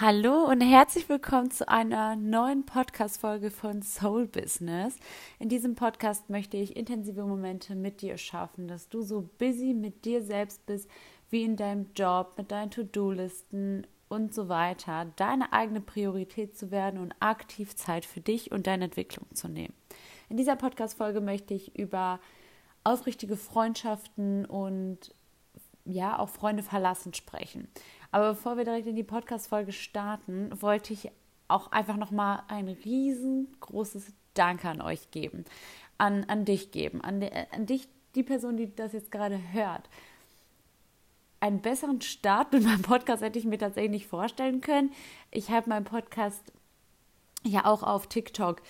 Hallo und herzlich willkommen zu einer neuen Podcast-Folge von Soul Business. In diesem Podcast möchte ich intensive Momente mit dir schaffen, dass du so busy mit dir selbst bist, wie in deinem Job, mit deinen To-Do-Listen und so weiter, deine eigene Priorität zu werden und aktiv Zeit für dich und deine Entwicklung zu nehmen. In dieser Podcast-Folge möchte ich über aufrichtige Freundschaften und ja, auch Freunde verlassen sprechen. Aber bevor wir direkt in die Podcast-Folge starten, wollte ich auch einfach nochmal ein riesengroßes Danke an euch geben, an, an dich geben, an, an dich, die Person, die das jetzt gerade hört. Einen besseren Start mit meinem Podcast hätte ich mir tatsächlich nicht vorstellen können. Ich habe meinen Podcast ja auch auf TikTok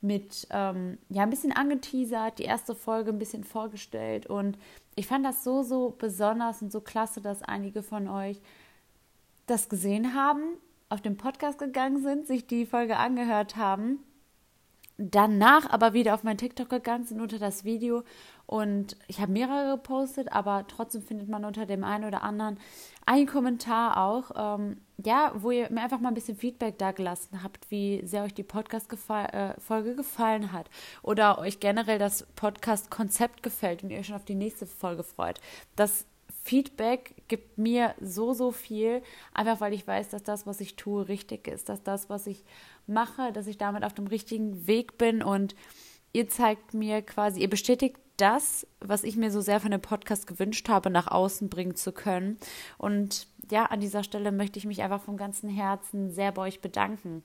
mit ähm, ja ein bisschen angeteasert, die erste Folge ein bisschen vorgestellt und ich fand das so so besonders und so klasse, dass einige von euch das gesehen haben, auf den Podcast gegangen sind, sich die Folge angehört haben, danach aber wieder auf mein TikTok gegangen sind unter das Video und ich habe mehrere gepostet, aber trotzdem findet man unter dem einen oder anderen einen Kommentar auch, ähm, ja, wo ihr mir einfach mal ein bisschen Feedback da gelassen habt, wie sehr euch die Podcast-Folge äh, gefallen hat oder euch generell das Podcast-Konzept gefällt und ihr euch schon auf die nächste Folge freut. Das Feedback gibt mir so, so viel, einfach weil ich weiß, dass das, was ich tue, richtig ist, dass das, was ich mache, dass ich damit auf dem richtigen Weg bin und ihr zeigt mir quasi, ihr bestätigt das, was ich mir so sehr von dem Podcast gewünscht habe, nach außen bringen zu können. Und ja, an dieser Stelle möchte ich mich einfach vom ganzen Herzen sehr bei euch bedanken.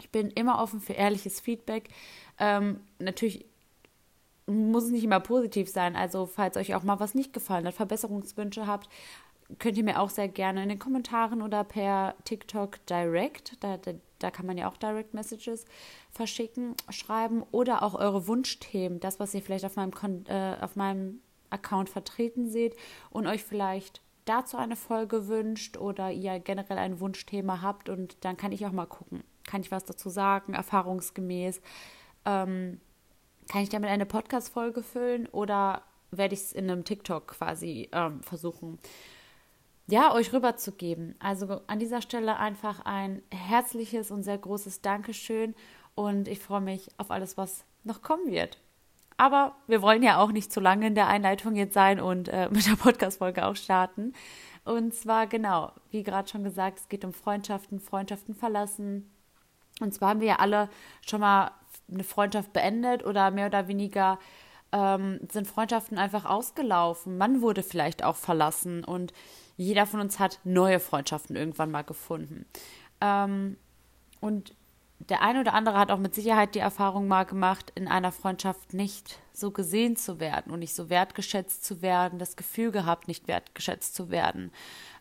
Ich bin immer offen für ehrliches Feedback. Ähm, natürlich muss es nicht immer positiv sein. Also, falls euch auch mal was nicht gefallen hat, Verbesserungswünsche habt, könnt ihr mir auch sehr gerne in den Kommentaren oder per TikTok Direct, da, da, da kann man ja auch Direct Messages verschicken, schreiben oder auch eure Wunschthemen, das, was ihr vielleicht auf meinem, äh, auf meinem Account vertreten seht und euch vielleicht dazu eine Folge wünscht oder ihr generell ein Wunschthema habt und dann kann ich auch mal gucken, kann ich was dazu sagen, erfahrungsgemäß. Ähm, kann ich damit eine Podcast-Folge füllen oder werde ich es in einem TikTok quasi ähm, versuchen, ja, euch rüberzugeben? Also an dieser Stelle einfach ein herzliches und sehr großes Dankeschön und ich freue mich auf alles, was noch kommen wird. Aber wir wollen ja auch nicht zu lange in der Einleitung jetzt sein und äh, mit der Podcast-Folge auch starten. Und zwar genau, wie gerade schon gesagt, es geht um Freundschaften, Freundschaften verlassen. Und zwar haben wir ja alle schon mal eine Freundschaft beendet oder mehr oder weniger ähm, sind Freundschaften einfach ausgelaufen. Man wurde vielleicht auch verlassen und jeder von uns hat neue Freundschaften irgendwann mal gefunden. Ähm, und der eine oder andere hat auch mit Sicherheit die Erfahrung mal gemacht, in einer Freundschaft nicht so gesehen zu werden und nicht so wertgeschätzt zu werden, das Gefühl gehabt, nicht wertgeschätzt zu werden.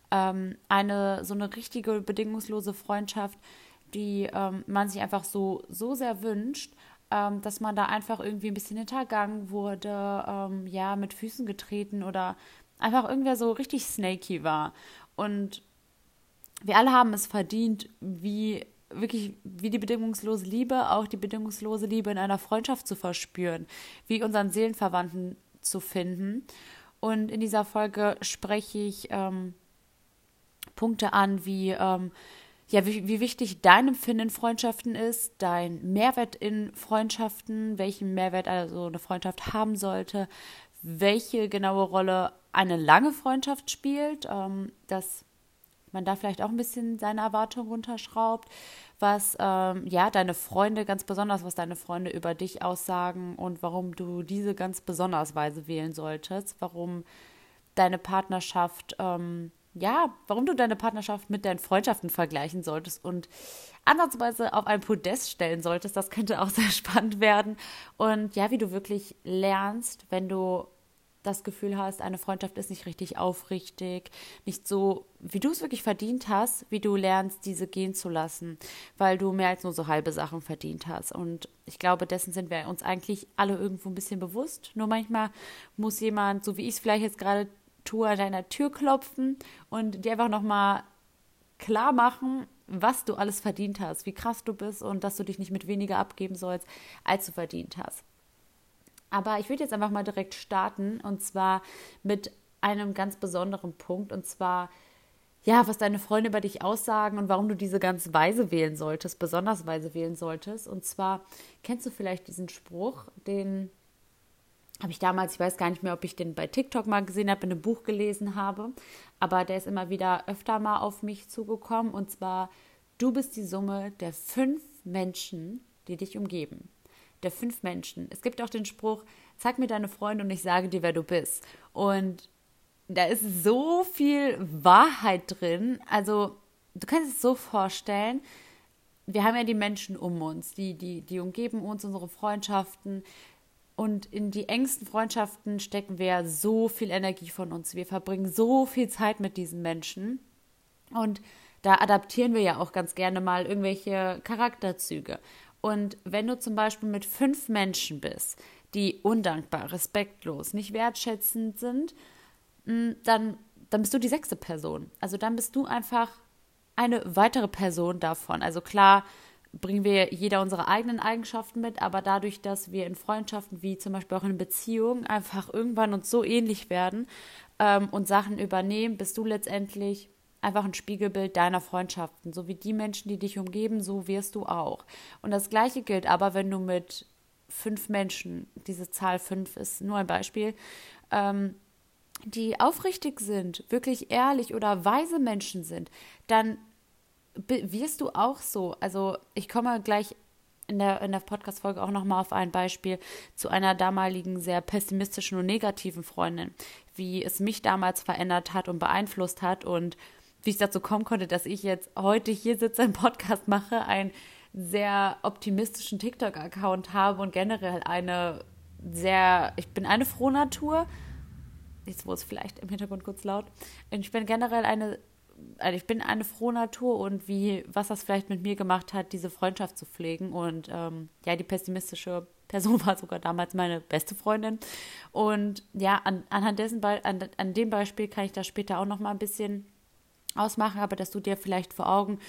Ähm, eine so eine richtige bedingungslose Freundschaft die ähm, man sich einfach so, so sehr wünscht, ähm, dass man da einfach irgendwie ein bisschen hintergangen wurde, ähm, ja, mit Füßen getreten oder einfach irgendwer so richtig snaky war. Und wir alle haben es verdient, wie wirklich wie die bedingungslose Liebe, auch die bedingungslose Liebe in einer Freundschaft zu verspüren, wie unseren Seelenverwandten zu finden. Und in dieser Folge spreche ich ähm, Punkte an wie ähm, ja, wie, wie wichtig dein Empfinden in Freundschaften ist, dein Mehrwert in Freundschaften, welchen Mehrwert also eine Freundschaft haben sollte, welche genaue Rolle eine lange Freundschaft spielt, ähm, dass man da vielleicht auch ein bisschen seine Erwartungen runterschraubt, was ähm, ja deine Freunde ganz besonders, was deine Freunde über dich aussagen und warum du diese ganz besonders Weise wählen solltest, warum deine Partnerschaft ähm, ja, warum du deine Partnerschaft mit deinen Freundschaften vergleichen solltest und ansatzweise auf ein Podest stellen solltest. Das könnte auch sehr spannend werden. Und ja, wie du wirklich lernst, wenn du das Gefühl hast, eine Freundschaft ist nicht richtig aufrichtig, nicht so, wie du es wirklich verdient hast, wie du lernst, diese gehen zu lassen, weil du mehr als nur so halbe Sachen verdient hast. Und ich glaube, dessen sind wir uns eigentlich alle irgendwo ein bisschen bewusst. Nur manchmal muss jemand, so wie ich es vielleicht jetzt gerade Tour deiner Tür klopfen und dir einfach nochmal klar machen, was du alles verdient hast, wie krass du bist und dass du dich nicht mit weniger abgeben sollst, als du verdient hast. Aber ich würde jetzt einfach mal direkt starten und zwar mit einem ganz besonderen Punkt und zwar ja, was deine Freunde über dich aussagen und warum du diese ganz weise wählen solltest, besonders weise wählen solltest. Und zwar kennst du vielleicht diesen Spruch, den habe ich damals, ich weiß gar nicht mehr, ob ich den bei TikTok mal gesehen habe, in einem Buch gelesen habe, aber der ist immer wieder öfter mal auf mich zugekommen. Und zwar, du bist die Summe der fünf Menschen, die dich umgeben. Der fünf Menschen. Es gibt auch den Spruch, zeig mir deine Freunde und ich sage dir, wer du bist. Und da ist so viel Wahrheit drin. Also, du kannst es so vorstellen, wir haben ja die Menschen um uns, die, die, die umgeben uns, unsere Freundschaften. Und in die engsten Freundschaften stecken wir so viel Energie von uns. Wir verbringen so viel Zeit mit diesen Menschen. Und da adaptieren wir ja auch ganz gerne mal irgendwelche Charakterzüge. Und wenn du zum Beispiel mit fünf Menschen bist, die undankbar, respektlos, nicht wertschätzend sind, mm, dann, dann bist du die sechste Person. Also dann bist du einfach eine weitere Person davon. Also klar bringen wir jeder unsere eigenen Eigenschaften mit, aber dadurch, dass wir in Freundschaften wie zum Beispiel auch in Beziehungen einfach irgendwann uns so ähnlich werden ähm, und Sachen übernehmen, bist du letztendlich einfach ein Spiegelbild deiner Freundschaften. So wie die Menschen, die dich umgeben, so wirst du auch. Und das Gleiche gilt aber, wenn du mit fünf Menschen, diese Zahl fünf ist nur ein Beispiel, ähm, die aufrichtig sind, wirklich ehrlich oder weise Menschen sind, dann wirst du auch so. Also ich komme gleich in der, in der Podcast-Folge auch nochmal auf ein Beispiel zu einer damaligen sehr pessimistischen und negativen Freundin, wie es mich damals verändert hat und beeinflusst hat und wie ich dazu kommen konnte, dass ich jetzt heute hier sitze, einen Podcast mache, einen sehr optimistischen TikTok-Account habe und generell eine sehr, ich bin eine frohe Natur. Jetzt wurde es vielleicht im Hintergrund kurz laut. Ich bin generell eine, also ich bin eine frohe Natur und wie, was das vielleicht mit mir gemacht hat, diese Freundschaft zu pflegen. Und ähm, ja, die pessimistische Person war sogar damals meine beste Freundin. Und ja, an, anhand dessen, an, an dem Beispiel kann ich da später auch noch mal ein bisschen ausmachen, aber dass du dir vielleicht vor Augen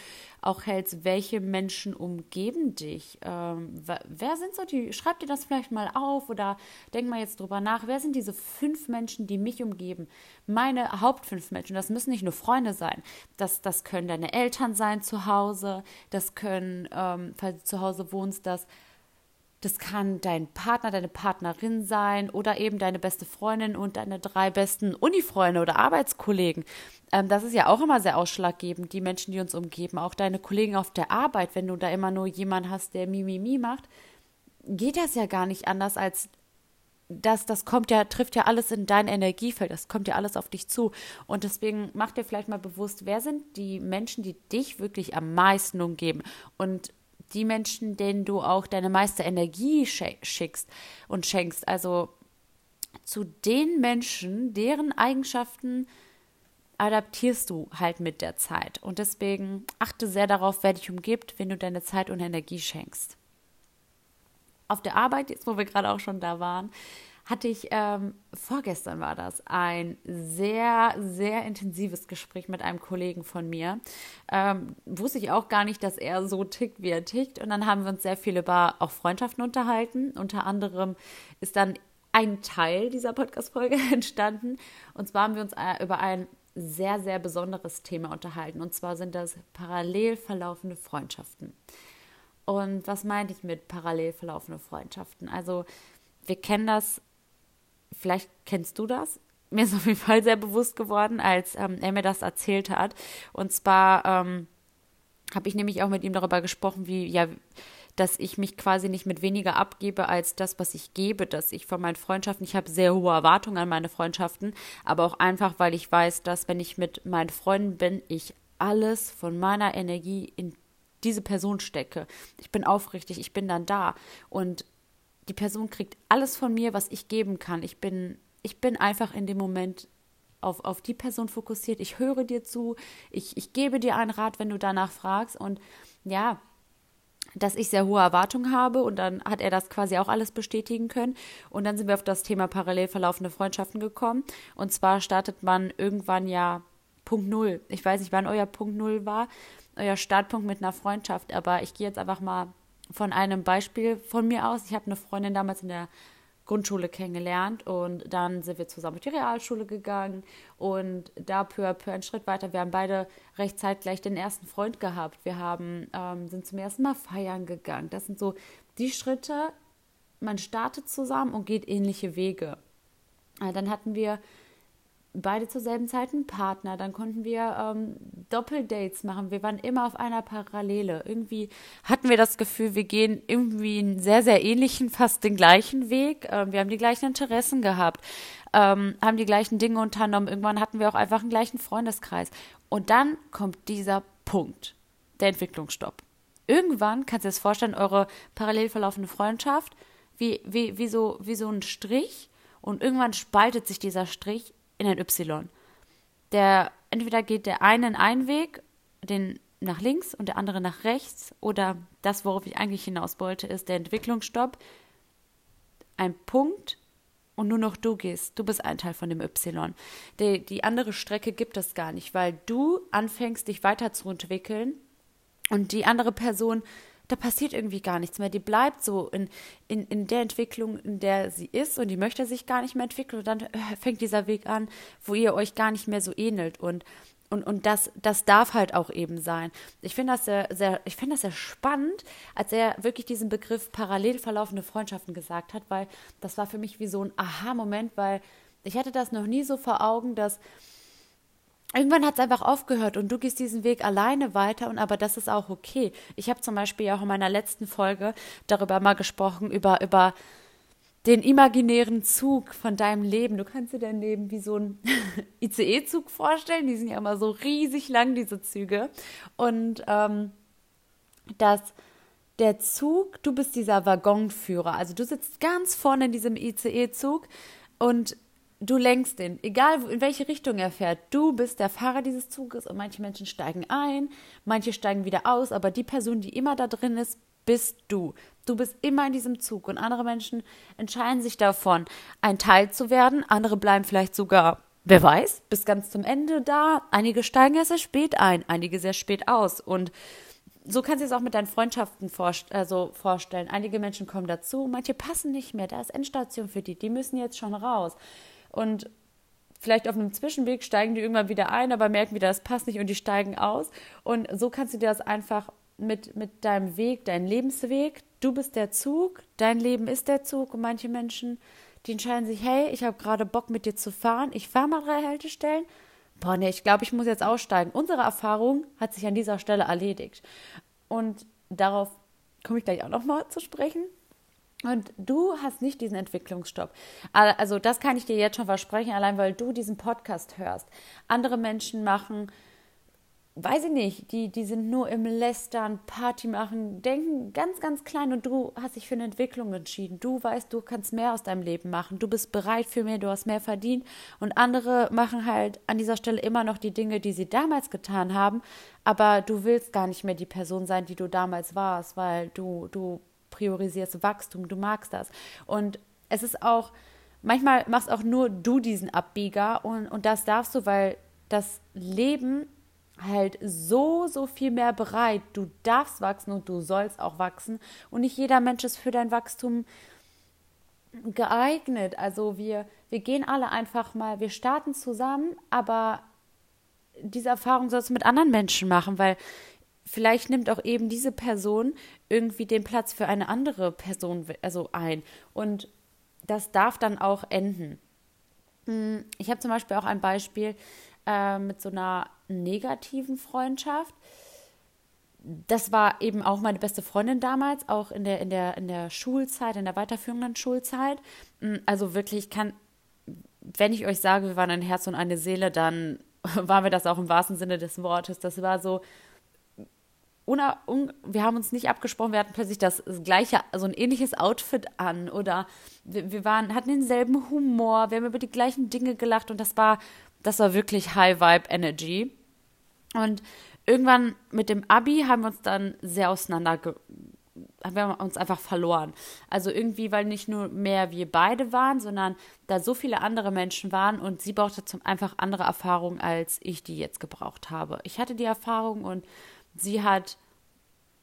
auch hältst, welche Menschen umgeben dich. Ähm, wer sind so die, schreib dir das vielleicht mal auf oder denk mal jetzt drüber nach, wer sind diese fünf Menschen, die mich umgeben? Meine Hauptfünf Menschen, das müssen nicht nur Freunde sein, das, das können deine Eltern sein zu Hause, das können, ähm, falls du zu Hause wohnst, das das kann dein Partner, deine Partnerin sein oder eben deine beste Freundin und deine drei besten Unifreunde oder Arbeitskollegen. Ähm, das ist ja auch immer sehr ausschlaggebend, die Menschen, die uns umgeben. Auch deine Kollegen auf der Arbeit, wenn du da immer nur jemanden hast, der Mimimi macht, geht das ja gar nicht anders als das, das kommt ja, trifft ja alles in dein Energiefeld, das kommt ja alles auf dich zu. Und deswegen mach dir vielleicht mal bewusst, wer sind die Menschen, die dich wirklich am meisten umgeben. Und die Menschen, denen du auch deine meiste Energie schickst und schenkst. Also zu den Menschen, deren Eigenschaften adaptierst du halt mit der Zeit. Und deswegen achte sehr darauf, wer dich umgibt, wenn du deine Zeit und Energie schenkst. Auf der Arbeit, jetzt wo wir gerade auch schon da waren, hatte ich, ähm, vorgestern war das, ein sehr, sehr intensives Gespräch mit einem Kollegen von mir. Ähm, wusste ich auch gar nicht, dass er so tickt, wie er tickt. Und dann haben wir uns sehr viel über auch Freundschaften unterhalten. Unter anderem ist dann ein Teil dieser Podcast-Folge entstanden. Und zwar haben wir uns äh, über ein sehr, sehr besonderes Thema unterhalten. Und zwar sind das parallel verlaufende Freundschaften. Und was meine ich mit parallel verlaufende Freundschaften? Also wir kennen das vielleicht kennst du das. Mir ist auf jeden Fall sehr bewusst geworden, als ähm, er mir das erzählt hat. Und zwar ähm, habe ich nämlich auch mit ihm darüber gesprochen, wie, ja, dass ich mich quasi nicht mit weniger abgebe als das, was ich gebe, dass ich von meinen Freundschaften, ich habe sehr hohe Erwartungen an meine Freundschaften, aber auch einfach, weil ich weiß, dass wenn ich mit meinen Freunden bin, ich alles von meiner Energie in diese Person stecke. Ich bin aufrichtig, ich bin dann da. Und die Person kriegt alles von mir, was ich geben kann. Ich bin, ich bin einfach in dem Moment auf, auf die Person fokussiert. Ich höre dir zu, ich, ich gebe dir einen Rat, wenn du danach fragst. Und ja, dass ich sehr hohe Erwartungen habe und dann hat er das quasi auch alles bestätigen können. Und dann sind wir auf das Thema parallel verlaufende Freundschaften gekommen. Und zwar startet man irgendwann ja Punkt Null. Ich weiß nicht, wann euer Punkt Null war, euer Startpunkt mit einer Freundschaft, aber ich gehe jetzt einfach mal von einem Beispiel von mir aus. Ich habe eine Freundin damals in der Grundschule kennengelernt und dann sind wir zusammen auf die Realschule gegangen und da peu à peu einen Schritt weiter. Wir haben beide recht zeitgleich den ersten Freund gehabt. Wir haben, ähm, sind zum ersten Mal feiern gegangen. Das sind so die Schritte, man startet zusammen und geht ähnliche Wege. Äh, dann hatten wir beide zur selben Zeit einen Partner. Dann konnten wir ähm, Doppeldates machen. Wir waren immer auf einer Parallele. Irgendwie hatten wir das Gefühl, wir gehen irgendwie einen sehr, sehr ähnlichen, fast den gleichen Weg. Ähm, wir haben die gleichen Interessen gehabt, ähm, haben die gleichen Dinge unternommen. Irgendwann hatten wir auch einfach einen gleichen Freundeskreis. Und dann kommt dieser Punkt, der Entwicklungsstopp. Irgendwann, kannst du dir das vorstellen, eure parallel verlaufende Freundschaft, wie, wie, wie, so, wie so ein Strich. Und irgendwann spaltet sich dieser Strich in ein Y. Der, entweder geht der eine in einen Weg, den nach links und der andere nach rechts, oder das, worauf ich eigentlich hinaus wollte, ist der Entwicklungsstopp. Ein Punkt und nur noch du gehst. Du bist ein Teil von dem Y. Die, die andere Strecke gibt es gar nicht, weil du anfängst, dich weiterzuentwickeln und die andere Person da passiert irgendwie gar nichts mehr. Die bleibt so in, in, in der Entwicklung, in der sie ist und die möchte sich gar nicht mehr entwickeln. Und dann äh, fängt dieser Weg an, wo ihr euch gar nicht mehr so ähnelt. Und, und, und das, das darf halt auch eben sein. Ich finde das sehr, sehr, ich finde das sehr spannend, als er wirklich diesen Begriff parallel verlaufende Freundschaften gesagt hat, weil das war für mich wie so ein Aha-Moment, weil ich hatte das noch nie so vor Augen, dass irgendwann hat es einfach aufgehört und du gehst diesen Weg alleine weiter und aber das ist auch okay. Ich habe zum Beispiel auch in meiner letzten Folge darüber mal gesprochen, über, über den imaginären Zug von deinem Leben. Du kannst dir dein Leben wie so ein ICE-Zug vorstellen. Die sind ja immer so riesig lang, diese Züge. Und ähm, dass der Zug, du bist dieser Waggonführer. Also du sitzt ganz vorne in diesem ICE-Zug und du lenkst den, egal in welche Richtung er fährt. Du bist der Fahrer dieses Zuges und manche Menschen steigen ein, manche steigen wieder aus, aber die Person, die immer da drin ist, bist du. Du bist immer in diesem Zug und andere Menschen entscheiden sich davon, ein Teil zu werden. Andere bleiben vielleicht sogar, wer weiß, bis ganz zum Ende da. Einige steigen erst sehr spät ein, einige sehr spät aus und so kannst du es auch mit deinen Freundschaften vorst also vorstellen. Einige Menschen kommen dazu, manche passen nicht mehr. Da ist Endstation für die. Die müssen jetzt schon raus. Und vielleicht auf einem Zwischenweg steigen die irgendwann wieder ein, aber merken wieder, das passt nicht und die steigen aus. Und so kannst du dir das einfach mit, mit deinem Weg, deinem Lebensweg, du bist der Zug, dein Leben ist der Zug und manche Menschen, die entscheiden sich, hey, ich habe gerade Bock mit dir zu fahren, ich fahre mal drei Haltestellen. Boah, nee, ich glaube, ich muss jetzt aussteigen. Unsere Erfahrung hat sich an dieser Stelle erledigt. Und darauf komme ich gleich auch nochmal zu sprechen. Und du hast nicht diesen Entwicklungsstopp. Also das kann ich dir jetzt schon versprechen, allein weil du diesen Podcast hörst. Andere Menschen machen, weiß ich nicht, die, die sind nur im Lästern, Party machen, denken ganz, ganz klein und du hast dich für eine Entwicklung entschieden. Du weißt, du kannst mehr aus deinem Leben machen. Du bist bereit für mehr, du hast mehr verdient. Und andere machen halt an dieser Stelle immer noch die Dinge, die sie damals getan haben, aber du willst gar nicht mehr die Person sein, die du damals warst, weil du, du priorisierst Wachstum, du magst das. Und es ist auch, manchmal machst auch nur du diesen Abbieger und, und das darfst du, weil das Leben halt so, so viel mehr bereit. Du darfst wachsen und du sollst auch wachsen. Und nicht jeder Mensch ist für dein Wachstum geeignet. Also wir, wir gehen alle einfach mal, wir starten zusammen, aber diese Erfahrung sollst du mit anderen Menschen machen, weil vielleicht nimmt auch eben diese Person irgendwie den Platz für eine andere Person also ein. Und das darf dann auch enden. Hm, ich habe zum Beispiel auch ein Beispiel äh, mit so einer negativen Freundschaft. Das war eben auch meine beste Freundin damals, auch in der, in der, in der Schulzeit, in der weiterführenden Schulzeit. Hm, also wirklich, kann, wenn ich euch sage, wir waren ein Herz und eine Seele, dann waren wir das auch im wahrsten Sinne des Wortes. Das war so, una, un, wir haben uns nicht abgesprochen, wir hatten plötzlich das gleiche, also ein ähnliches Outfit an oder wir, wir waren, hatten denselben Humor, wir haben über die gleichen Dinge gelacht und das war, das war wirklich High Vibe Energy. Und irgendwann mit dem Abi haben wir uns dann sehr auseinander, haben wir uns einfach verloren. Also irgendwie, weil nicht nur mehr wir beide waren, sondern da so viele andere Menschen waren und sie brauchte zum einfach andere Erfahrungen, als ich die jetzt gebraucht habe. Ich hatte die Erfahrung und sie hat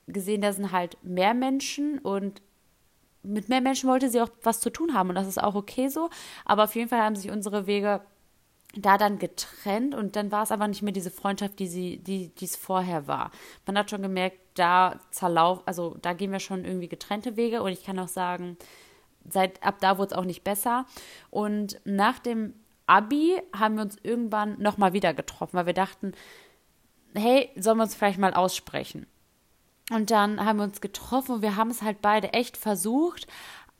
gesehen, da sind halt mehr Menschen und mit mehr Menschen wollte sie auch was zu tun haben und das ist auch okay so. Aber auf jeden Fall haben sich unsere Wege da dann getrennt und dann war es aber nicht mehr diese Freundschaft, die sie, die es vorher war. Man hat schon gemerkt, da zerlauf, also da gehen wir schon irgendwie getrennte Wege und ich kann auch sagen, seit ab da wurde es auch nicht besser. Und nach dem Abi haben wir uns irgendwann nochmal wieder getroffen, weil wir dachten, hey, sollen wir uns vielleicht mal aussprechen? Und dann haben wir uns getroffen und wir haben es halt beide echt versucht.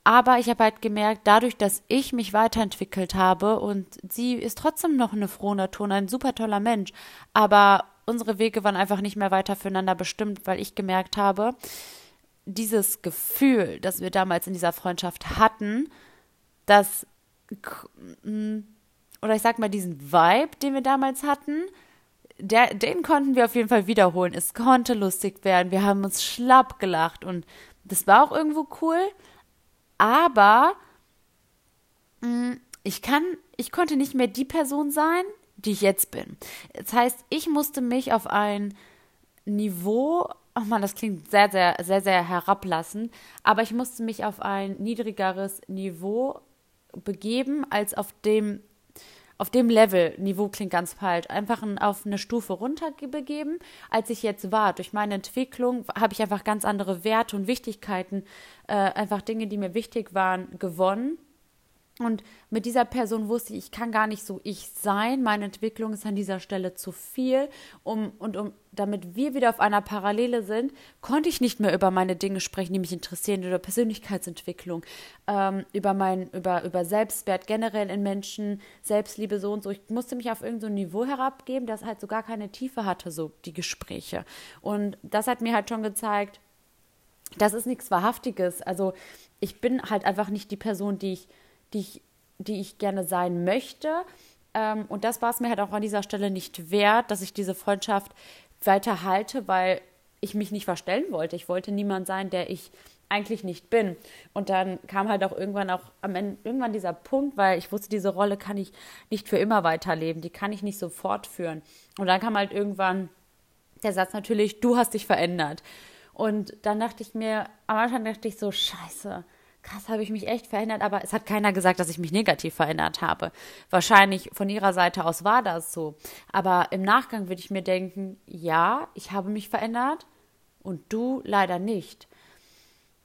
Aber ich habe halt gemerkt, dadurch, dass ich mich weiterentwickelt habe und sie ist trotzdem noch eine frohe Natur und ein super toller Mensch, aber unsere Wege waren einfach nicht mehr weiter füreinander bestimmt, weil ich gemerkt habe, dieses Gefühl, das wir damals in dieser Freundschaft hatten, dass, oder ich sag mal, diesen Vibe, den wir damals hatten, der, den konnten wir auf jeden Fall wiederholen. Es konnte lustig werden. Wir haben uns schlapp gelacht und das war auch irgendwo cool. Aber mm, ich kann, ich konnte nicht mehr die Person sein, die ich jetzt bin. Das heißt, ich musste mich auf ein Niveau, oh man, das klingt sehr, sehr, sehr, sehr herablassend, aber ich musste mich auf ein niedrigeres Niveau begeben, als auf dem auf dem Level, Niveau klingt ganz falsch, einfach auf eine Stufe runter begeben, als ich jetzt war. Durch meine Entwicklung habe ich einfach ganz andere Werte und Wichtigkeiten, äh, einfach Dinge, die mir wichtig waren, gewonnen und mit dieser Person wusste ich, ich kann gar nicht so ich sein. Meine Entwicklung ist an dieser Stelle zu viel. Um, und um, damit wir wieder auf einer Parallele sind, konnte ich nicht mehr über meine Dinge sprechen, die mich interessieren, über Persönlichkeitsentwicklung, ähm, über mein, über, über Selbstwert generell in Menschen, Selbstliebe so und so. Ich musste mich auf irgendein so Niveau herabgeben, das halt so gar keine Tiefe hatte, so die Gespräche. Und das hat mir halt schon gezeigt, das ist nichts Wahrhaftiges. Also ich bin halt einfach nicht die Person, die ich die ich, die ich gerne sein möchte. Ähm, und das war es mir halt auch an dieser Stelle nicht wert, dass ich diese Freundschaft weiter halte, weil ich mich nicht verstellen wollte. Ich wollte niemand sein, der ich eigentlich nicht bin. Und dann kam halt auch irgendwann auch am Ende irgendwann dieser Punkt, weil ich wusste, diese Rolle kann ich nicht für immer weiterleben, die kann ich nicht so fortführen. Und dann kam halt irgendwann der Satz natürlich, du hast dich verändert. Und dann dachte ich mir, am Anfang dachte ich so, scheiße, krass, habe ich mich echt verändert, aber es hat keiner gesagt, dass ich mich negativ verändert habe. Wahrscheinlich von ihrer Seite aus war das so. Aber im Nachgang würde ich mir denken, ja, ich habe mich verändert und du leider nicht.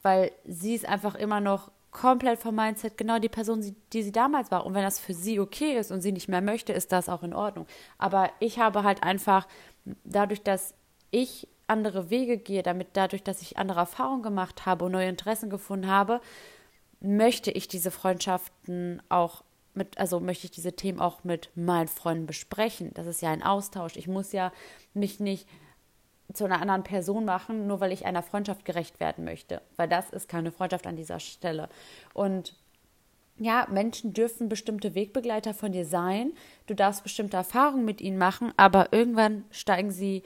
Weil sie ist einfach immer noch komplett vom Mindset genau die Person, die sie damals war. Und wenn das für sie okay ist und sie nicht mehr möchte, ist das auch in Ordnung. Aber ich habe halt einfach dadurch, dass ich andere Wege gehe, damit dadurch, dass ich andere Erfahrungen gemacht habe und neue Interessen gefunden habe, möchte ich diese Freundschaften auch mit, also möchte ich diese Themen auch mit meinen Freunden besprechen. Das ist ja ein Austausch. Ich muss ja mich nicht zu einer anderen Person machen, nur weil ich einer Freundschaft gerecht werden möchte. Weil das ist keine Freundschaft an dieser Stelle. Und ja, Menschen dürfen bestimmte Wegbegleiter von dir sein. Du darfst bestimmte Erfahrungen mit ihnen machen, aber irgendwann steigen sie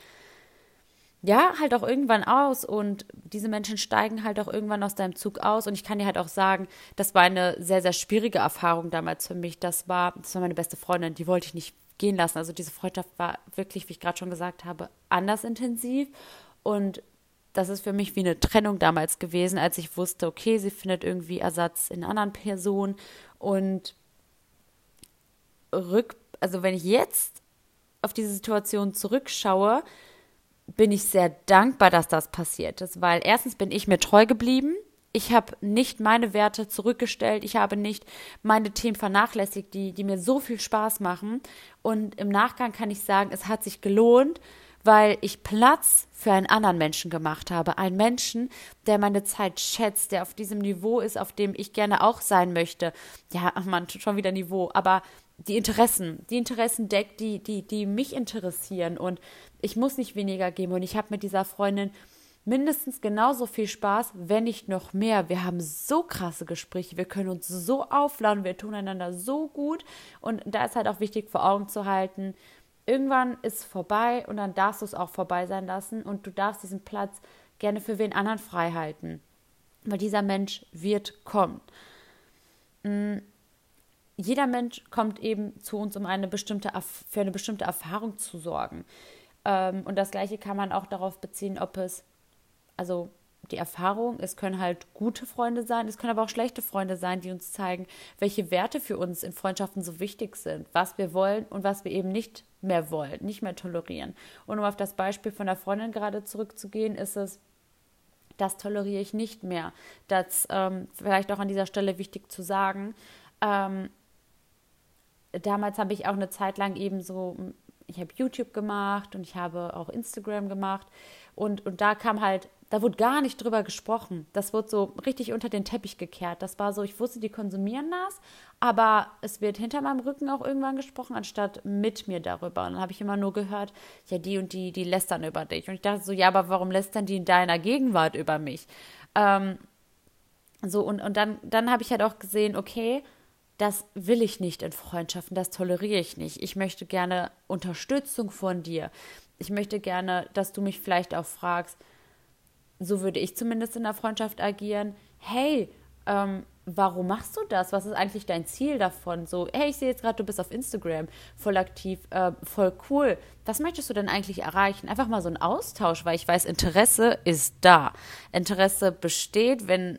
ja, halt auch irgendwann aus und diese Menschen steigen halt auch irgendwann aus deinem Zug aus und ich kann dir halt auch sagen, das war eine sehr, sehr schwierige Erfahrung damals für mich. Das war, das war meine beste Freundin, die wollte ich nicht gehen lassen. Also diese Freundschaft war wirklich, wie ich gerade schon gesagt habe, anders intensiv und das ist für mich wie eine Trennung damals gewesen, als ich wusste, okay, sie findet irgendwie Ersatz in anderen Personen und rück, also wenn ich jetzt auf diese Situation zurückschaue, bin ich sehr dankbar, dass das passiert ist, weil erstens bin ich mir treu geblieben. Ich habe nicht meine Werte zurückgestellt. Ich habe nicht meine Themen vernachlässigt, die, die mir so viel Spaß machen. Und im Nachgang kann ich sagen, es hat sich gelohnt, weil ich Platz für einen anderen Menschen gemacht habe. Einen Menschen, der meine Zeit schätzt, der auf diesem Niveau ist, auf dem ich gerne auch sein möchte. Ja, man, schon wieder Niveau, aber die Interessen, die Interessen deckt, die, die, die mich interessieren. Und ich muss nicht weniger geben. Und ich habe mit dieser Freundin mindestens genauso viel Spaß, wenn nicht noch mehr. Wir haben so krasse Gespräche, wir können uns so aufladen, wir tun einander so gut. Und da ist halt auch wichtig vor Augen zu halten, irgendwann ist vorbei und dann darfst du es auch vorbei sein lassen und du darfst diesen Platz gerne für wen anderen frei halten. Weil dieser Mensch wird kommen. Mm, jeder Mensch kommt eben zu uns, um eine bestimmte, für eine bestimmte Erfahrung zu sorgen. Ähm, und das Gleiche kann man auch darauf beziehen, ob es, also die Erfahrung, es können halt gute Freunde sein, es können aber auch schlechte Freunde sein, die uns zeigen, welche Werte für uns in Freundschaften so wichtig sind, was wir wollen und was wir eben nicht mehr wollen, nicht mehr tolerieren. Und um auf das Beispiel von der Freundin gerade zurückzugehen, ist es, das toleriere ich nicht mehr. Das ähm, vielleicht auch an dieser Stelle wichtig zu sagen. Ähm, damals habe ich auch eine Zeit lang eben so, ich habe YouTube gemacht und ich habe auch Instagram gemacht und, und da kam halt da wurde gar nicht drüber gesprochen. Das wurde so richtig unter den Teppich gekehrt. Das war so, ich wusste, die konsumieren das, aber es wird hinter meinem Rücken auch irgendwann gesprochen, anstatt mit mir darüber. Und dann habe ich immer nur gehört, ja, die und die, die lästern über dich. Und ich dachte so, ja, aber warum lästern die in deiner Gegenwart über mich? Ähm, so, und, und dann, dann habe ich halt auch gesehen, okay, das will ich nicht in Freundschaften, das toleriere ich nicht. Ich möchte gerne Unterstützung von dir. Ich möchte gerne, dass du mich vielleicht auch fragst, so würde ich zumindest in der Freundschaft agieren, hey, ähm, warum machst du das? Was ist eigentlich dein Ziel davon? So, hey, ich sehe jetzt gerade, du bist auf Instagram voll aktiv, äh, voll cool. Was möchtest du denn eigentlich erreichen? Einfach mal so ein Austausch, weil ich weiß, Interesse ist da. Interesse besteht, wenn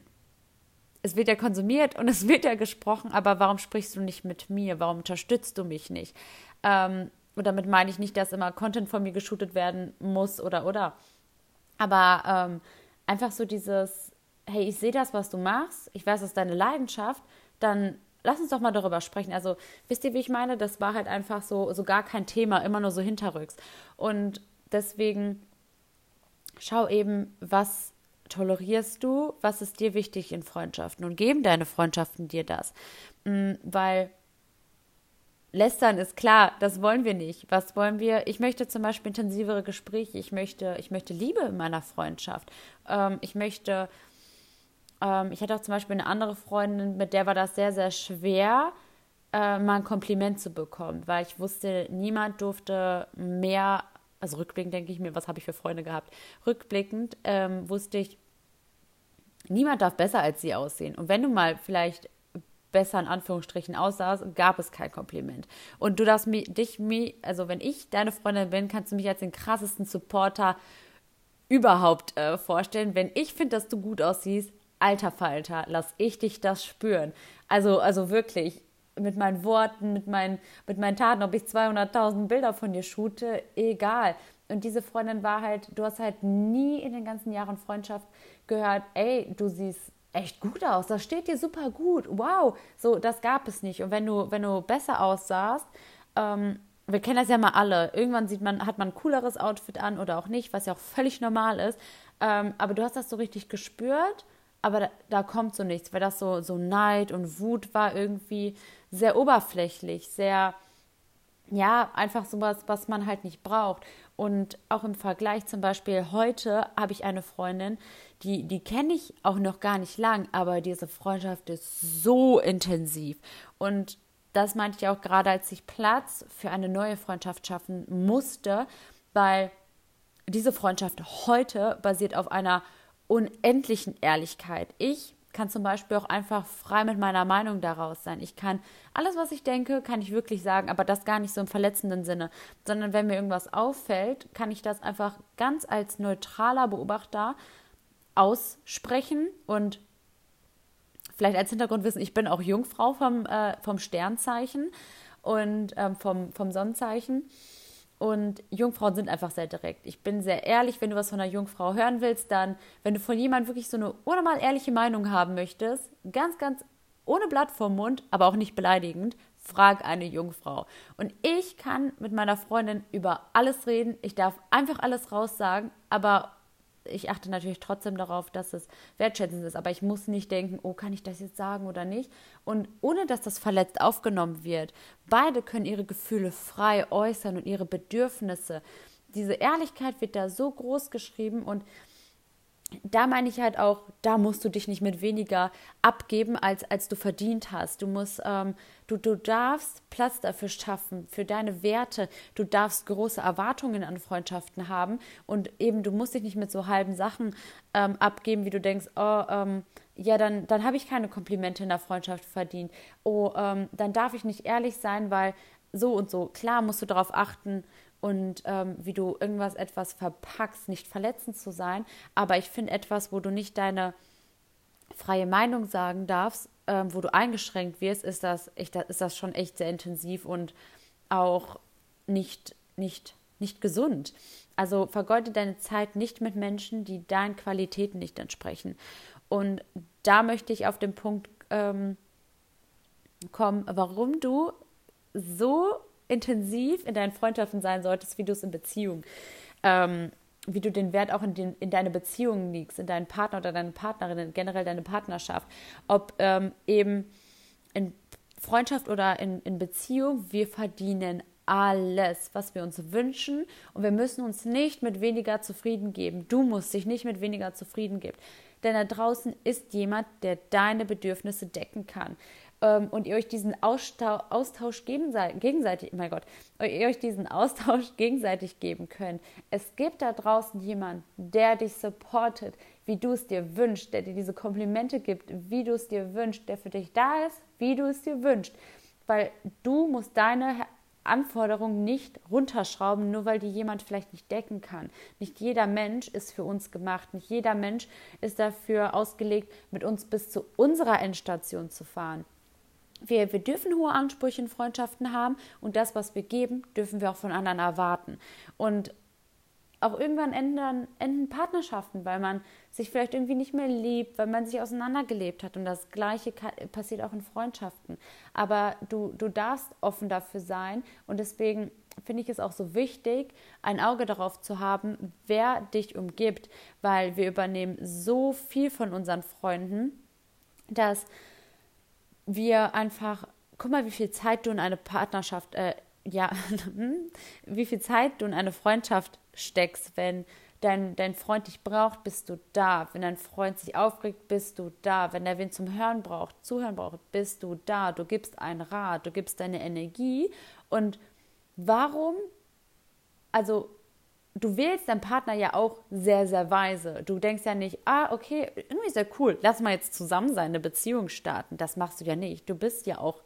es wird ja konsumiert und es wird ja gesprochen, aber warum sprichst du nicht mit mir? Warum unterstützt du mich nicht? Ähm, und damit meine ich nicht, dass immer Content von mir geshootet werden muss oder oder. Aber ähm, einfach so dieses, hey, ich sehe das, was du machst, ich weiß, das ist deine Leidenschaft, dann lass uns doch mal darüber sprechen. Also, wisst ihr, wie ich meine? Das war halt einfach so, so gar kein Thema, immer nur so hinterrücks. Und deswegen schau eben, was tolerierst du, was ist dir wichtig in Freundschaften und geben deine Freundschaften dir das. Mm, weil Lästern ist klar, das wollen wir nicht. Was wollen wir? Ich möchte zum Beispiel intensivere Gespräche. Ich möchte, ich möchte Liebe in meiner Freundschaft. Ähm, ich möchte, ähm, ich hatte auch zum Beispiel eine andere Freundin, mit der war das sehr, sehr schwer, äh, mal ein Kompliment zu bekommen, weil ich wusste, niemand durfte mehr, also rückblickend denke ich mir, was habe ich für Freunde gehabt? Rückblickend ähm, wusste ich, niemand darf besser als sie aussehen. Und wenn du mal vielleicht besser in Anführungsstrichen aussahst, gab es kein Kompliment. Und du darfst mich, dich, mich, also wenn ich deine Freundin bin, kannst du mich als den krassesten Supporter überhaupt äh, vorstellen. Wenn ich finde, dass du gut aussiehst, alter Falter, lass ich dich das spüren. Also, also wirklich, mit meinen Worten, mit meinen, mit meinen Taten, ob ich 200.000 Bilder von dir shoote, egal. Und diese Freundin war halt, du hast halt nie in den ganzen Jahren Freundschaft gehört, ey, du siehst echt gut aus, das steht dir super gut, wow, so, das gab es nicht. Und wenn du, wenn du besser aussahst, ähm, wir kennen das ja mal alle, irgendwann sieht man, hat man ein cooleres Outfit an oder auch nicht, was ja auch völlig normal ist, ähm, aber du hast das so richtig gespürt, aber da, da, kommt so nichts, weil das so, so Neid und Wut war irgendwie sehr oberflächlich, sehr, ja, einfach sowas, was man halt nicht braucht. Und auch im Vergleich zum Beispiel heute habe ich eine Freundin, die, die kenne ich auch noch gar nicht lang, aber diese Freundschaft ist so intensiv. Und das meinte ich auch gerade, als ich Platz für eine neue Freundschaft schaffen musste, weil diese Freundschaft heute basiert auf einer unendlichen Ehrlichkeit. Ich kann zum Beispiel auch einfach frei mit meiner Meinung daraus sein. Ich kann alles, was ich denke, kann ich wirklich sagen, aber das gar nicht so im verletzenden Sinne, sondern wenn mir irgendwas auffällt, kann ich das einfach ganz als neutraler Beobachter aussprechen und vielleicht als Hintergrundwissen, ich bin auch Jungfrau vom, äh, vom Sternzeichen und ähm, vom, vom Sonnenzeichen. Und Jungfrauen sind einfach sehr direkt. Ich bin sehr ehrlich, wenn du was von einer Jungfrau hören willst, dann, wenn du von jemandem wirklich so eine unnormal ehrliche Meinung haben möchtest, ganz, ganz ohne Blatt vorm Mund, aber auch nicht beleidigend, frag eine Jungfrau. Und ich kann mit meiner Freundin über alles reden. Ich darf einfach alles raussagen, aber ich achte natürlich trotzdem darauf, dass es wertschätzend ist, aber ich muss nicht denken, oh, kann ich das jetzt sagen oder nicht? Und ohne dass das verletzt aufgenommen wird, beide können ihre Gefühle frei äußern und ihre Bedürfnisse. Diese Ehrlichkeit wird da so groß geschrieben und da meine ich halt auch, da musst du dich nicht mit weniger abgeben, als, als du verdient hast. Du musst, ähm, du, du darfst Platz dafür schaffen, für deine Werte. Du darfst große Erwartungen an Freundschaften haben und eben, du musst dich nicht mit so halben Sachen ähm, abgeben, wie du denkst, oh, ähm, ja, dann, dann habe ich keine Komplimente in der Freundschaft verdient. Oh, ähm, dann darf ich nicht ehrlich sein, weil so und so. Klar musst du darauf achten, und ähm, wie du irgendwas etwas verpackst, nicht verletzend zu sein. Aber ich finde etwas, wo du nicht deine freie Meinung sagen darfst, ähm, wo du eingeschränkt wirst, ist das, ich, das, ist das schon echt sehr intensiv und auch nicht, nicht, nicht gesund. Also vergeude deine Zeit nicht mit Menschen, die deinen Qualitäten nicht entsprechen. Und da möchte ich auf den Punkt ähm, kommen, warum du so intensiv in deinen Freundschaften sein solltest, wie du es in Beziehungen. Ähm, wie du den Wert auch in, den, in deine Beziehungen legst, in deinen Partner oder deine Partnerin, generell deine Partnerschaft. Ob ähm, eben in Freundschaft oder in, in Beziehung, wir verdienen alles, was wir uns wünschen und wir müssen uns nicht mit weniger zufrieden geben. Du musst dich nicht mit weniger zufrieden geben. Denn da draußen ist jemand, der deine Bedürfnisse decken kann und ihr euch diesen Austausch, gegenseitig, mein Gott, ihr euch diesen Austausch gegenseitig geben könnt. Es gibt da draußen jemanden, der dich supportet, wie du es dir wünschst, der dir diese Komplimente gibt, wie du es dir wünschst, der für dich da ist, wie du es dir wünschst. Weil du musst deine Anforderungen nicht runterschrauben, nur weil die jemand vielleicht nicht decken kann. Nicht jeder Mensch ist für uns gemacht. Nicht jeder Mensch ist dafür ausgelegt, mit uns bis zu unserer Endstation zu fahren wir, wir dürfen hohe Ansprüche in Freundschaften haben und das, was wir geben, dürfen wir auch von anderen erwarten. Und auch irgendwann enden, enden Partnerschaften, weil man sich vielleicht irgendwie nicht mehr liebt, weil man sich auseinandergelebt hat. Und das Gleiche kann, passiert auch in Freundschaften. Aber du, du darfst offen dafür sein. Und deswegen finde ich es auch so wichtig, ein Auge darauf zu haben, wer dich umgibt, weil wir übernehmen so viel von unseren Freunden, dass wir einfach, guck mal, wie viel Zeit du in eine Partnerschaft, äh, ja, wie viel Zeit du in eine Freundschaft steckst, wenn dein, dein Freund dich braucht, bist du da. Wenn dein Freund sich aufregt, bist du da. Wenn er wen zum Hören braucht, Zuhören braucht, bist du da. Du gibst einen Rat, du gibst deine Energie. Und warum, also du wählst deinen Partner ja auch sehr, sehr weise. Du denkst ja nicht, ah, okay, irgendwie sehr cool, lass mal jetzt zusammen sein, eine Beziehung starten. Das machst du ja nicht. Du bist ja auch,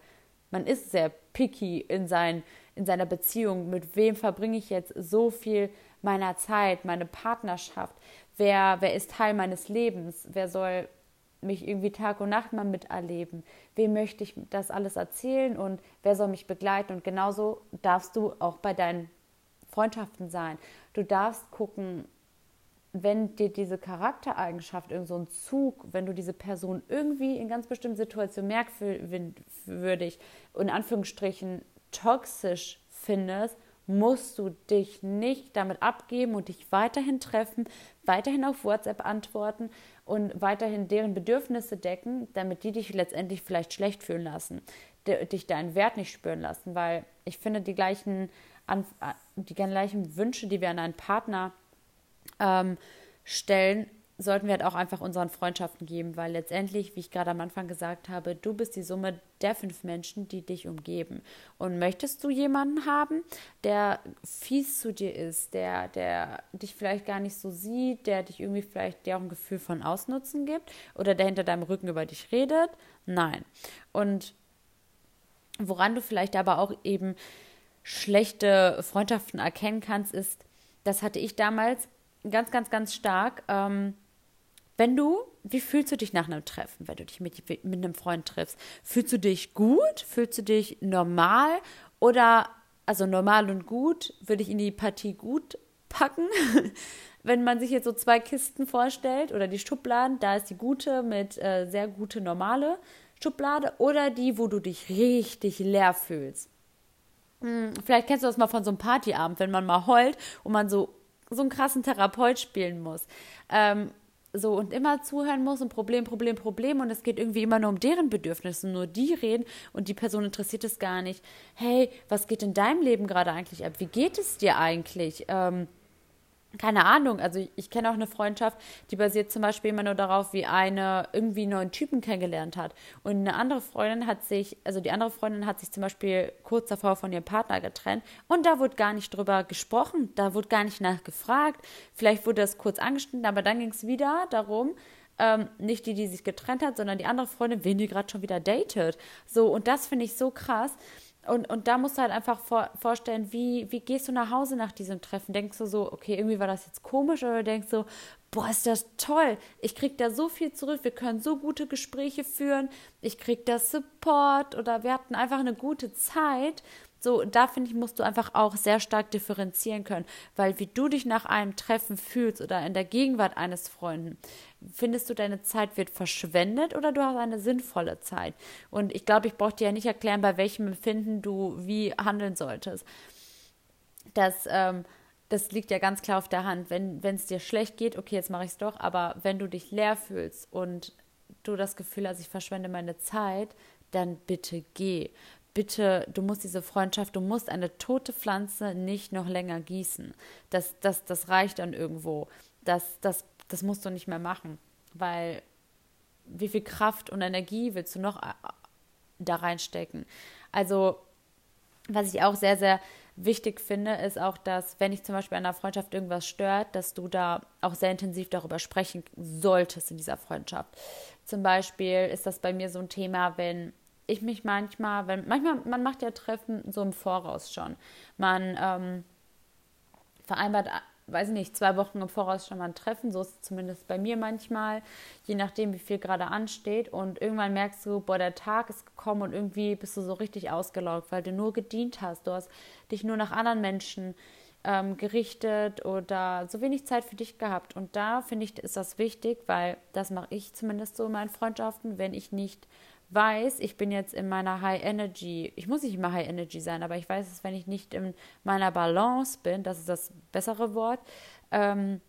man ist sehr picky in, sein, in seiner Beziehung. Mit wem verbringe ich jetzt so viel meiner Zeit, meine Partnerschaft? Wer, wer ist Teil meines Lebens? Wer soll mich irgendwie Tag und Nacht mal miterleben? Wem möchte ich das alles erzählen und wer soll mich begleiten? Und genauso darfst du auch bei deinen Freundschaften sein. Du darfst gucken, wenn dir diese Charaktereigenschaft, irgend so ein Zug, wenn du diese Person irgendwie in ganz bestimmten Situationen merkwürdig, in Anführungsstrichen toxisch findest, musst du dich nicht damit abgeben und dich weiterhin treffen, weiterhin auf WhatsApp antworten und weiterhin deren Bedürfnisse decken, damit die dich letztendlich vielleicht schlecht fühlen lassen, dich deinen Wert nicht spüren lassen, weil ich finde, die gleichen an, die gleichen Wünsche, die wir an einen Partner ähm, stellen, sollten wir halt auch einfach unseren Freundschaften geben, weil letztendlich, wie ich gerade am Anfang gesagt habe, du bist die Summe der fünf Menschen, die dich umgeben. Und möchtest du jemanden haben, der fies zu dir ist, der, der dich vielleicht gar nicht so sieht, der dich irgendwie vielleicht dir auch ein Gefühl von Ausnutzen gibt oder der hinter deinem Rücken über dich redet? Nein. Und woran du vielleicht aber auch eben schlechte Freundschaften erkennen kannst, ist, das hatte ich damals ganz, ganz, ganz stark. Ähm, wenn du, wie fühlst du dich nach einem Treffen, wenn du dich mit, mit einem Freund triffst? Fühlst du dich gut? Fühlst du dich normal? Oder, also normal und gut, würde ich in die Partie gut packen? wenn man sich jetzt so zwei Kisten vorstellt oder die Schubladen, da ist die gute mit äh, sehr gute normale Schublade oder die, wo du dich richtig leer fühlst. Hm, vielleicht kennst du das mal von so einem Partyabend, wenn man mal heult und man so, so einen krassen Therapeut spielen muss. Ähm, so und immer zuhören muss und Problem, Problem, Problem und es geht irgendwie immer nur um deren Bedürfnisse, nur die reden und die Person interessiert es gar nicht. Hey, was geht in deinem Leben gerade eigentlich ab? Wie geht es dir eigentlich? Ähm, keine Ahnung, also ich, kenne auch eine Freundschaft, die basiert zum Beispiel immer nur darauf, wie eine irgendwie einen neuen Typen kennengelernt hat. Und eine andere Freundin hat sich, also die andere Freundin hat sich zum Beispiel kurz davor von ihrem Partner getrennt und da wurde gar nicht drüber gesprochen, da wurde gar nicht nachgefragt. Vielleicht wurde das kurz angeschnitten, aber dann ging es wieder darum, ähm, nicht die, die sich getrennt hat, sondern die andere Freundin, wen die gerade schon wieder datet. So, und das finde ich so krass und, und da musst du halt einfach vor, vorstellen, wie, wie gehst du nach Hause nach diesem Treffen? Denkst du so, okay, irgendwie war das jetzt komisch oder denkst du, boah, ist das toll, ich krieg da so viel zurück, wir können so gute Gespräche führen, ich krieg da Support oder wir hatten einfach eine gute Zeit so, da finde ich, musst du einfach auch sehr stark differenzieren können, weil wie du dich nach einem Treffen fühlst oder in der Gegenwart eines Freunden, findest du, deine Zeit wird verschwendet oder du hast eine sinnvolle Zeit? Und ich glaube, ich brauche dir ja nicht erklären, bei welchem Empfinden du wie handeln solltest. Das, ähm, das liegt ja ganz klar auf der Hand. Wenn es dir schlecht geht, okay, jetzt mache ich es doch, aber wenn du dich leer fühlst und du das Gefühl hast, ich verschwende meine Zeit, dann bitte geh bitte, du musst diese Freundschaft, du musst eine tote Pflanze nicht noch länger gießen. Das, das, das reicht dann irgendwo. Das, das, das musst du nicht mehr machen, weil wie viel Kraft und Energie willst du noch äh, da reinstecken? Also, was ich auch sehr, sehr wichtig finde, ist auch, dass, wenn ich zum Beispiel an einer Freundschaft irgendwas stört, dass du da auch sehr intensiv darüber sprechen solltest in dieser Freundschaft. Zum Beispiel ist das bei mir so ein Thema, wenn ich mich manchmal, wenn manchmal, man macht ja Treffen so im Voraus schon. Man ähm, vereinbart, weiß ich nicht, zwei Wochen im Voraus schon mal ein Treffen, so ist es zumindest bei mir manchmal, je nachdem, wie viel gerade ansteht. Und irgendwann merkst du, boah, der Tag ist gekommen und irgendwie bist du so richtig ausgelaugt, weil du nur gedient hast. Du hast dich nur nach anderen Menschen ähm, gerichtet oder so wenig Zeit für dich gehabt. Und da finde ich, ist das wichtig, weil das mache ich zumindest so in meinen Freundschaften, wenn ich nicht weiß, ich bin jetzt in meiner High Energy, ich muss nicht immer High Energy sein, aber ich weiß es, wenn ich nicht in meiner Balance bin, das ist das bessere Wort, ähm,